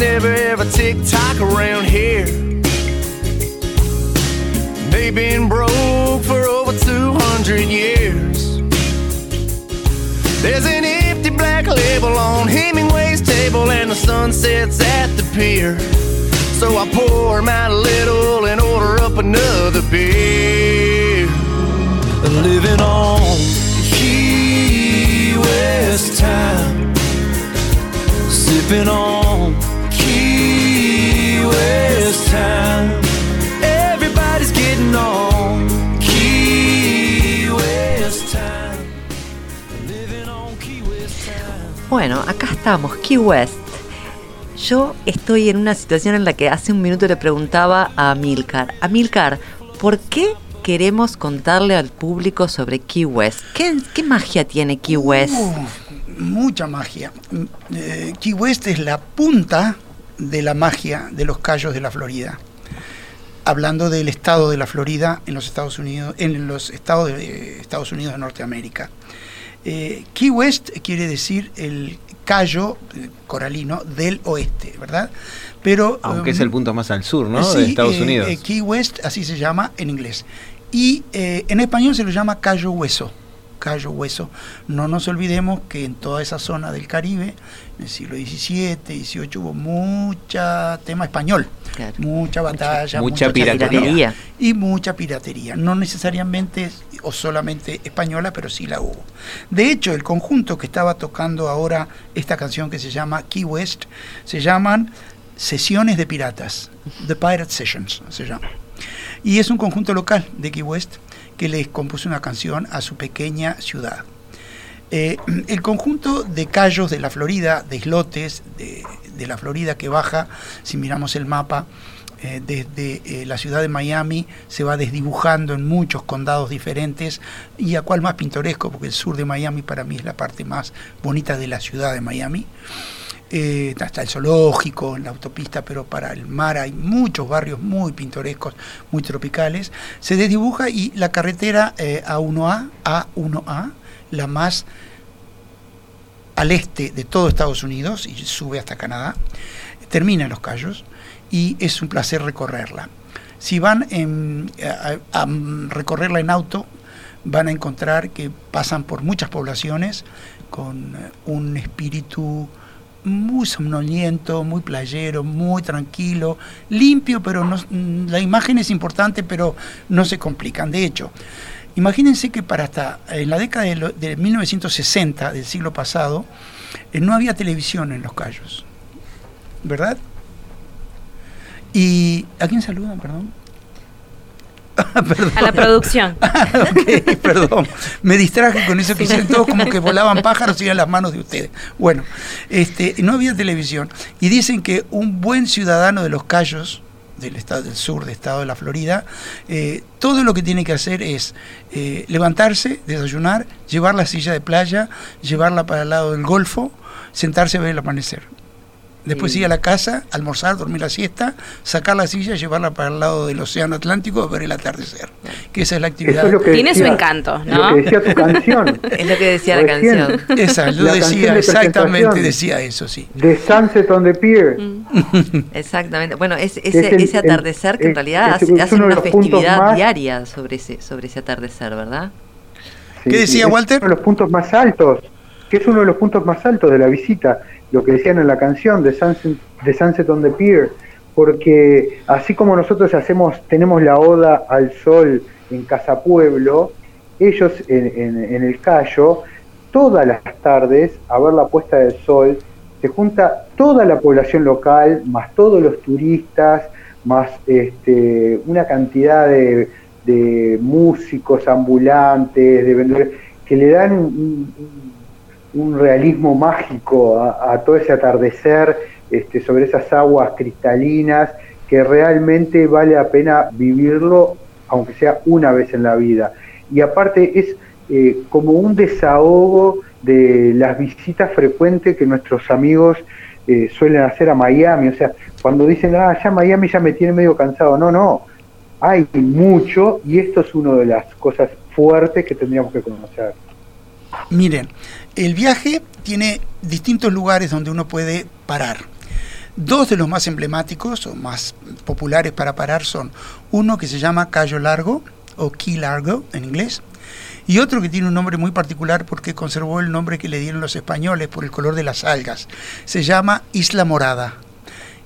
Never ever tick tock around here. They've been broke for over 200 years. There's an empty black label on Hemingway's table, and the sun sets at the pier. So I pour a little and order up another beer. Living on Key West time, sipping on Bueno, acá estamos, Key West. Yo estoy en una situación en la que hace un minuto le preguntaba a Milcar, Amilcar, ¿por qué queremos contarle al público sobre Key West? ¿Qué, magia tiene Key West? Uh, mucha magia. Eh, Key West es la punta de la magia de los Cayos de la Florida. Hablando del estado de la Florida en los Estados Unidos, en los estados de Estados Unidos de Norteamérica. Eh, Key West quiere decir el cayo eh, coralino del oeste, ¿verdad? Pero aunque es el um, punto más al sur, ¿no? de Estados eh, Unidos. Key West así se llama en inglés y en español se lo llama Cayo Hueso. Cayo Hueso. No nos olvidemos que en toda esa zona del Caribe, en el siglo XVII, XVIII, hubo mucha tema español, mucha batalla, mucha, piratería. Y mucha piratería. No necesariamente o solamente española, pero sí la hubo. De hecho, el conjunto que estaba tocando ahora esta canción que se llama Key West, se llaman Sesiones de Piratas, The Pirate Sessions se llama. Y es un conjunto local de Key West que les compuso una canción a su pequeña ciudad. Eh, (clears throat) el conjunto de callos de la Florida, de islotes de, la Florida que baja, si miramos el mapa, eh, desde eh, la ciudad de Miami se va desdibujando en muchos condados diferentes y a cuál más pintoresco, porque el sur de Miami para mí es la parte más bonita de la ciudad de Miami. Eh, hasta el zoológico, en la autopista, pero para el mar hay muchos barrios muy pintorescos, muy tropicales. Se desdibuja y la carretera A1A, eh, A1A, la más al este de todo Estados Unidos y sube hasta Canadá, termina en Los Cayos y es un placer recorrerla. Si van a recorrerla en auto, van a encontrar que pasan por muchas poblaciones con eh, un espíritu muy somnoliento, muy playero, muy tranquilo, limpio, pero no, la imagen es importante, pero no se complican. De hecho, imagínense que para hasta en la década de, 1960 del siglo pasado, eh, no había televisión en los callos, ¿verdad? ¿Y a quién saludan, perdón? A la producción. (laughs) perdón. Me distraje con eso que hicieron todos como que volaban pájaros y eran las manos de ustedes. Bueno, este, no había televisión. Y dicen que un buen ciudadano de los Cayos, del estado del sur, del estado de la Florida, eh, todo lo que tiene que hacer es eh, levantarse, desayunar, llevar la silla de playa, llevarla para el lado del golfo, sentarse a ver el amanecer. Después ir a la casa, almorzar, dormir la siesta, sacar la silla, llevarla para el lado del océano Atlántico, ver el atardecer. Que esa es la actividad. Tiene su encanto, ¿no? Lo que decía tu canción. (laughs) es lo que decía la canción. Esa, yo decía, exactamente decía eso, sí. The Sunset on the Pier. Mm. (laughs) exactamente. Bueno, es, ese, ese atardecer que en realidad hace, una festividad diaria sobre ese, sobre ese atardecer, ¿verdad? ¿Qué decía Walter? uno de los puntos más altos, que es uno de los puntos más altos de la visita lo que decían en la canción de Sunset, on the Pier, porque así como nosotros hacemos, tenemos la oda al sol en Casa Pueblo, ellos en, el Cayo, todas las tardes, a ver la puesta del sol, se junta toda la población local, más todos los turistas, más este, una cantidad de, de músicos ambulantes, de vendedores, que le dan un realismo mágico a, todo ese atardecer este, sobre esas aguas cristalinas que realmente vale la pena vivirlo, aunque sea una vez en la vida. Y aparte es eh, como un desahogo de las visitas frecuentes que nuestros amigos eh, suelen hacer a Miami. O sea, cuando dicen, ah, ya Miami ya me tiene medio cansado. No, no, hay mucho y esto es una de las cosas fuertes que tendríamos que conocer. Miren, el viaje tiene distintos lugares donde uno puede parar. Dos de los más emblemáticos o más populares para parar son uno que se llama Cayo Largo o Key Largo en inglés y otro que tiene un nombre muy particular porque conservó el nombre que le dieron los españoles por el color de las algas. Se llama Isla Morada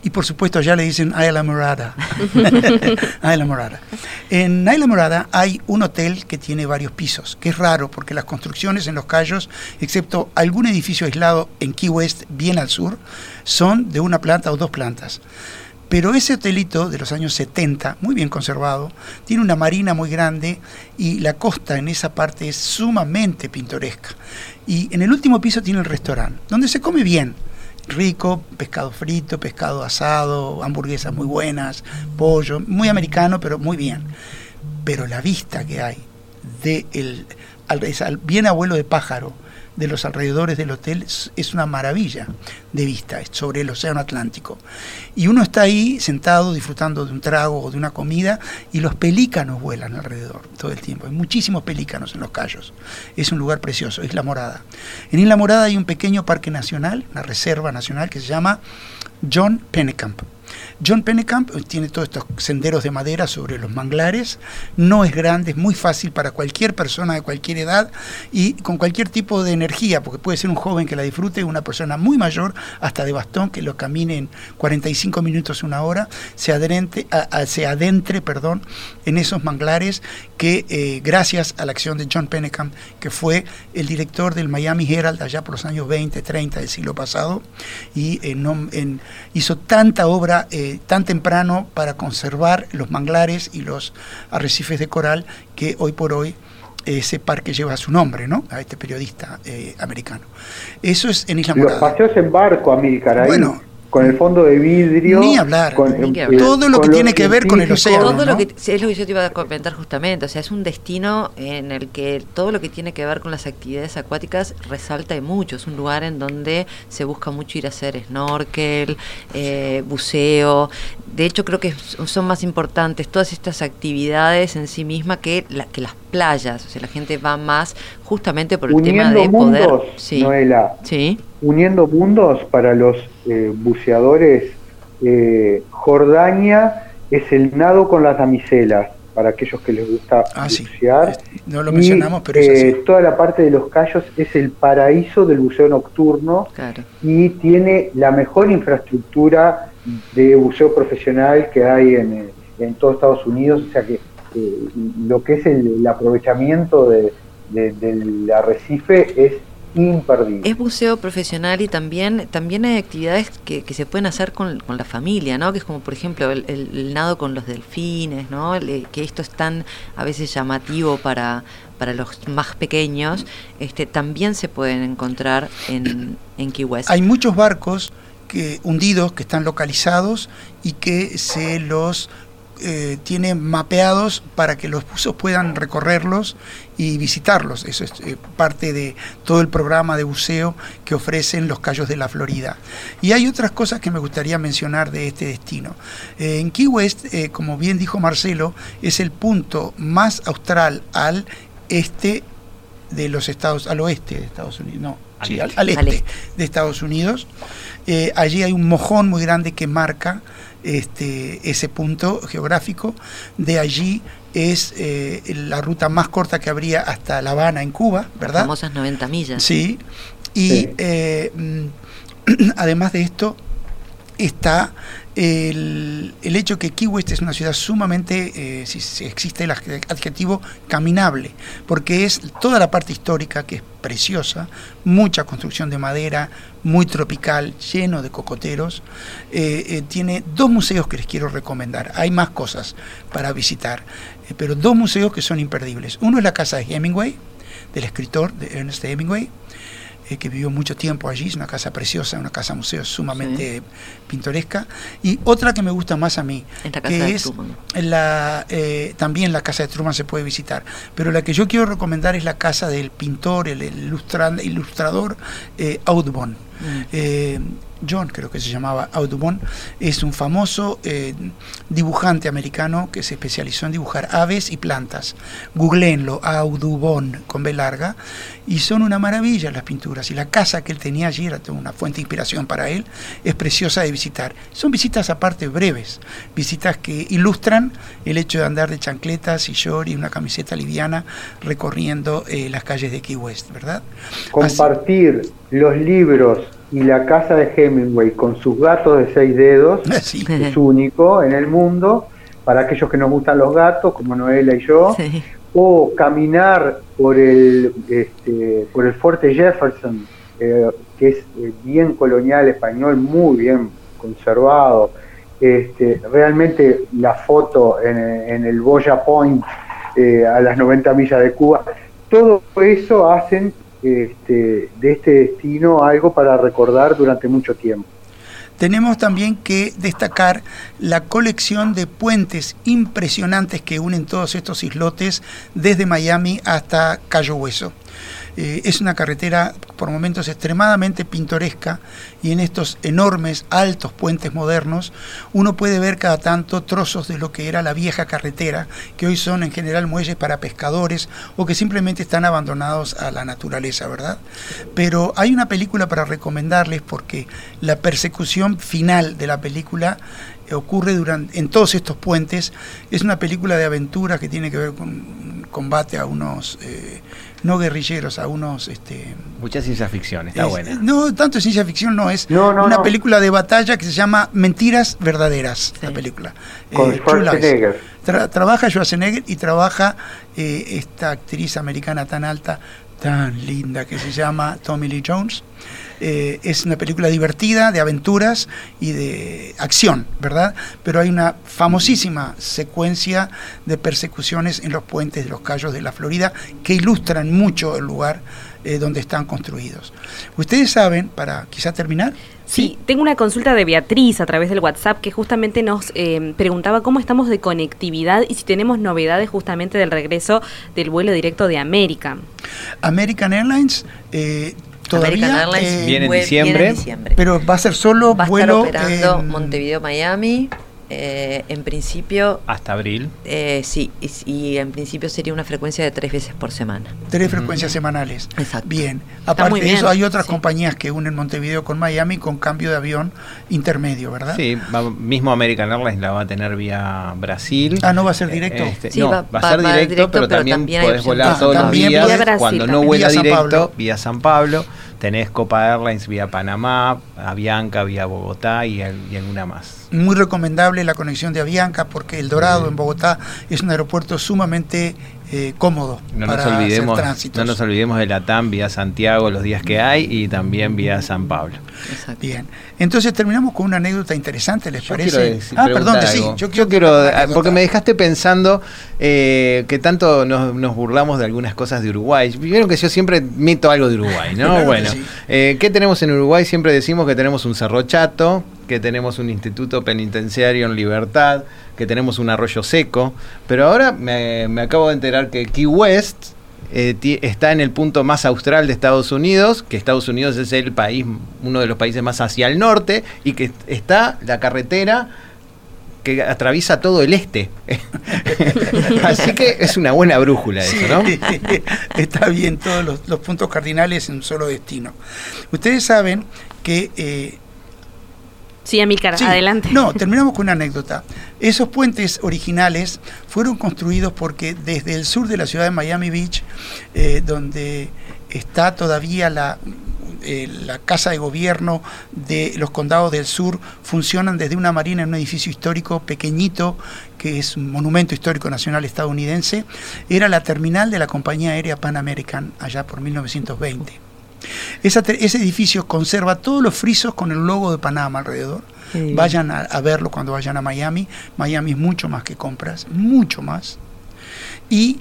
y por supuesto ya le dicen Isla Morada. (laughs) Isla Morada. En Isla Morada hay un hotel que tiene varios pisos, que es raro porque las construcciones en los Cayos, excepto algún edificio aislado en Key West, bien al sur, son de una planta o dos plantas. Pero ese hotelito de los años 70, muy bien conservado, tiene una marina muy grande y la costa en esa parte es sumamente pintoresca. Y en el último piso tiene el restaurante, donde se come bien rico, pescado frito, pescado asado, hamburguesas muy buenas, pollo, muy americano, pero muy bien. Pero la vista que hay de el, al, bien abuelo de pájaro, de los alrededores del hotel es una maravilla de vista sobre el Océano Atlántico. Y uno está ahí sentado disfrutando de un trago o de una comida y los pelícanos vuelan alrededor todo el tiempo. Hay muchísimos pelícanos en los Cayos. Es un lugar precioso, Isla Morada. En Isla Morada hay un pequeño parque nacional, una reserva nacional que se llama John Pennekamp. John Pennekamp tiene todos estos senderos de madera sobre los manglares, no es grande, es muy fácil para cualquier persona de cualquier edad y con cualquier tipo de energía, porque puede ser un joven que la disfrute, una persona muy mayor, hasta de bastón, que lo camine en 45 minutos, una hora, se, adentre, se adentre perdón, en esos manglares que eh, gracias a la acción de John Pennekamp, que fue el director del Miami Herald allá por los años 20, 30 del siglo pasado, y en, hizo tanta obra eh, tan temprano para conservar los manglares y los arrecifes de coral que hoy por hoy ese parque lleva su nombre, ¿no? A este periodista eh, americano. Eso es en Isla Morada. Los paseos en barco, Amílcar, Bueno, con el fondo de vidrio. Ni hablar. todo lo que tiene que ver con el océano. Todo lo que, es lo que yo te iba a comentar justamente. O sea, es un destino en el que todo lo que tiene que ver con las actividades acuáticas resalta y mucho. Es un lugar en donde se busca mucho ir a hacer snorkel, eh, buceo. De hecho, creo que son más importantes todas estas actividades en sí mismas que, la, que las playas. O sea, la gente va más justamente por el tema de poder. Sí. Noela. Sí uniendo mundos para los eh, buceadores. Eh, Jordania es el nado con las damiselas, para aquellos que les gusta ah, bucear. No lo mencionamos, pero es así. Eh, toda la parte de los Cayos es el paraíso del buceo nocturno y tiene la mejor infraestructura de buceo profesional que hay en, en todo Estados Unidos, o sea que eh, lo que es el, aprovechamiento del arrecife es imperdible. Es buceo profesional y también, también hay actividades que, que se pueden hacer con, con, la familia, ¿no? Que es como, por ejemplo, el, nado con los delfines, ¿no? que esto es tan a veces llamativo para, para los más pequeños, este, también se pueden encontrar en, en Key West. Hay muchos barcos que, hundidos que están localizados y que se los eh, tiene mapeados para que los buzos puedan recorrerlos y visitarlos. Eso es eh, parte de todo el programa de buceo que ofrecen los Cayos de la Florida. Y hay otras cosas que me gustaría mencionar de este destino. Eh, en Key West, como bien dijo Marcelo, es el punto más austral al este de los Estados, al oeste de Estados Unidos, no, al, este, de Estados Unidos. allí hay un mojón muy grande que marca este, ese punto geográfico. De allí es eh, la ruta más corta que habría hasta La Habana, en Cuba, ¿verdad? Las famosas 90 millas. Sí. Y eh, mm, (clears throat) además de esto, está el, hecho que Key West es una ciudad sumamente, eh, si, existe el adjetivo, caminable, porque es toda la parte histórica que es preciosa, mucha construcción de madera, muy tropical, lleno de cocoteros. Eh, eh, tiene dos museos que les quiero recomendar, hay más cosas para visitar, pero dos museos que son imperdibles. Uno es la casa de Hemingway, del escritor de Ernest Hemingway, eh, que vivió mucho tiempo allí, es una casa preciosa, una casa museo sumamente pintoresca. Y otra que me gusta más a mí, que es la, eh, también la casa de Truman se puede visitar, pero la que yo quiero recomendar es la casa del pintor, el, ilustrador eh, Audubon. Mm. John, creo que se llamaba Audubon, es un famoso eh, dibujante americano que se especializó en dibujar aves y plantas. Googleenlo, Audubon, con B larga, y son una maravilla las pinturas. Y la casa que él tenía allí era una fuente de inspiración para él, es preciosa de visitar. Son visitas aparte breves, visitas que ilustran el hecho de andar de chancletas y short y una camiseta liviana recorriendo eh, las calles de Key West, ¿verdad? Compartir los libros y la casa de Hemingway con sus gatos de seis dedos (laughs) es único en el mundo para aquellos que nos gustan los gatos como Noela y yo o caminar por el este, por el fuerte Jefferson eh, que es eh, bien colonial español muy bien conservado. Este, realmente la foto en, el Boya Point eh, a las 90 millas de Cuba todo eso hacen este, de este destino algo para recordar durante mucho tiempo. Tenemos también que destacar la colección de puentes impresionantes que unen todos estos islotes desde Miami hasta Cayo Hueso. Eh, es una carretera por momentos extremadamente pintoresca y en estos enormes, altos puentes modernos uno puede ver cada tanto trozos de lo que era la vieja carretera, que hoy son en general muelles para pescadores o que simplemente están abandonados a la naturaleza, ¿verdad? Pero hay una película para recomendarles porque la persecución final de la película ocurre durante, en todos estos puentes. Es una película de aventura que tiene que ver con combate a unos eh, no guerrilleros, a unos... Este, Mucha ciencia ficción, está buena. No, tanto ciencia ficción no, es una película de batalla que se llama Mentiras Verdaderas, la película. Con eh, Schwarzenegger. trabaja Schwarzenegger y trabaja eh, esta actriz americana tan alta, tan linda, que se llama Tommy Lee Jones. Eh, es una película divertida, de aventuras y de acción, ¿verdad? Pero hay una famosísima secuencia de persecuciones en los puentes de los Cayos de la Florida que ilustran mucho el lugar eh, donde están construidos. Ustedes saben, para quizá terminar. Sí, tengo una consulta de Beatriz a través del WhatsApp que justamente nos eh, preguntaba cómo estamos de conectividad y si tenemos novedades justamente del regreso del vuelo directo de América. American Airlines eh, Todavía eh, viene, en diciembre, Pero va a ser solo va a vuelo. Estar operando Montevideo, Miami. Eh, en principio... Hasta abril. Eh, sí, y, en principio sería una frecuencia de tres veces por semana. Tres frecuencias semanales. Exacto. Bien. Aparte de eso, hay otras compañías que unen Montevideo con Miami con cambio de avión intermedio, ¿verdad? Sí, mismo American Airlines la va a tener vía Brasil. Ah, ¿no va a ser directo? Este, sí, no, va, a ser directo, pero, también, podés volar todos los días. cuando no vuela directo, vía San Pablo. Tenés Copa Airlines vía Panamá, Avianca vía Bogotá y, y alguna más. Muy recomendable la conexión de Avianca porque El Dorado en Bogotá es un aeropuerto sumamente eh, cómodo no para nos olvidemos, No nos olvidemos de la TAM vía Santiago los días que hay y también vía San Pablo. Bien, entonces terminamos con una anécdota interesante, ¿les parece? ah, perdón, sí, yo, quiero, porque me dejaste pensando eh, que tanto nos, burlamos de algunas cosas de Uruguay. Vieron que yo siempre meto algo de Uruguay, ¿no? bueno, eh, ¿qué tenemos en Uruguay? Siempre decimos que tenemos un cerro chato, que tenemos un instituto penitenciario en libertad, que tenemos un arroyo seco, pero ahora me, acabo de enterar que Key West eh, está en el punto más austral de Estados Unidos, que Estados Unidos es el país, uno de los países más hacia el norte, y que está la carretera que atraviesa todo el este. (laughs) Así que es una buena brújula eso, ¿no? (laughs) Está bien todos los, puntos cardinales en un solo destino. Ustedes saben que eh, Sí, Amílcar, adelante. No, terminamos con una anécdota. Esos puentes originales fueron construidos porque desde el sur de la ciudad de Miami Beach, eh, donde está todavía la, eh, la casa de gobierno de los condados del sur, funcionan desde una marina en un edificio histórico pequeñito, que es un monumento histórico nacional estadounidense, era la terminal de la compañía aérea Pan American allá por 1920 ese edificio conserva todos los frisos con el logo de Panamá alrededor. Vayan a, verlo cuando vayan a Miami. Miami es mucho más que compras, mucho más. Y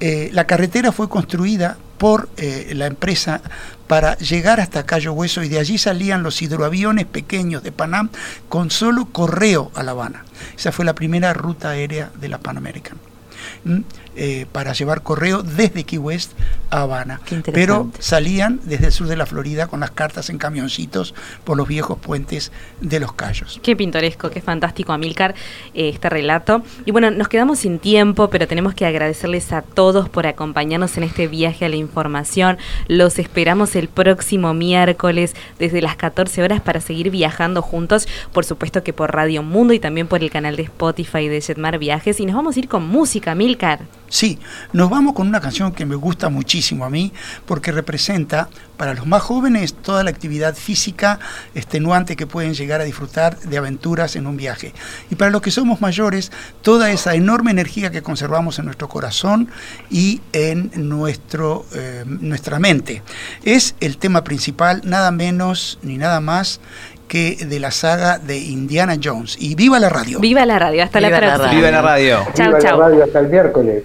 eh, la carretera fue construida por eh, la empresa para llegar hasta Cayo Hueso y de allí salían los hidroaviones pequeños de Panam con solo correo a La Habana. Esa fue la primera ruta aérea de la Pan American. ¿Mm? Eh, para llevar correo desde Key West a Habana. Pero salían desde el sur de la Florida con las cartas en camioncitos por los viejos puentes de los Cayos. Qué pintoresco, qué fantástico, Amilcar, eh, este relato. Y bueno, nos quedamos sin tiempo, pero tenemos que agradecerles a todos por acompañarnos en este viaje a la información. Los esperamos el próximo miércoles desde las 14 horas para seguir viajando juntos, por supuesto que por Radio Mundo y también por el canal de Spotify de Jetmar Viajes. Y nos vamos a ir con música, Amilcar. Sí, nos vamos con una canción que me gusta muchísimo a mí porque representa para los más jóvenes toda la actividad física extenuante que pueden llegar a disfrutar de aventuras en un viaje. Y para los que somos mayores, toda esa enorme energía que conservamos en nuestro corazón y en nuestro, eh, nuestra mente. Es el tema principal, nada menos ni nada más que de la saga de Indiana Jones. Y viva la radio. Viva la radio, hasta la próxima. Viva la radio. Chao, viva la radio, hasta el miércoles.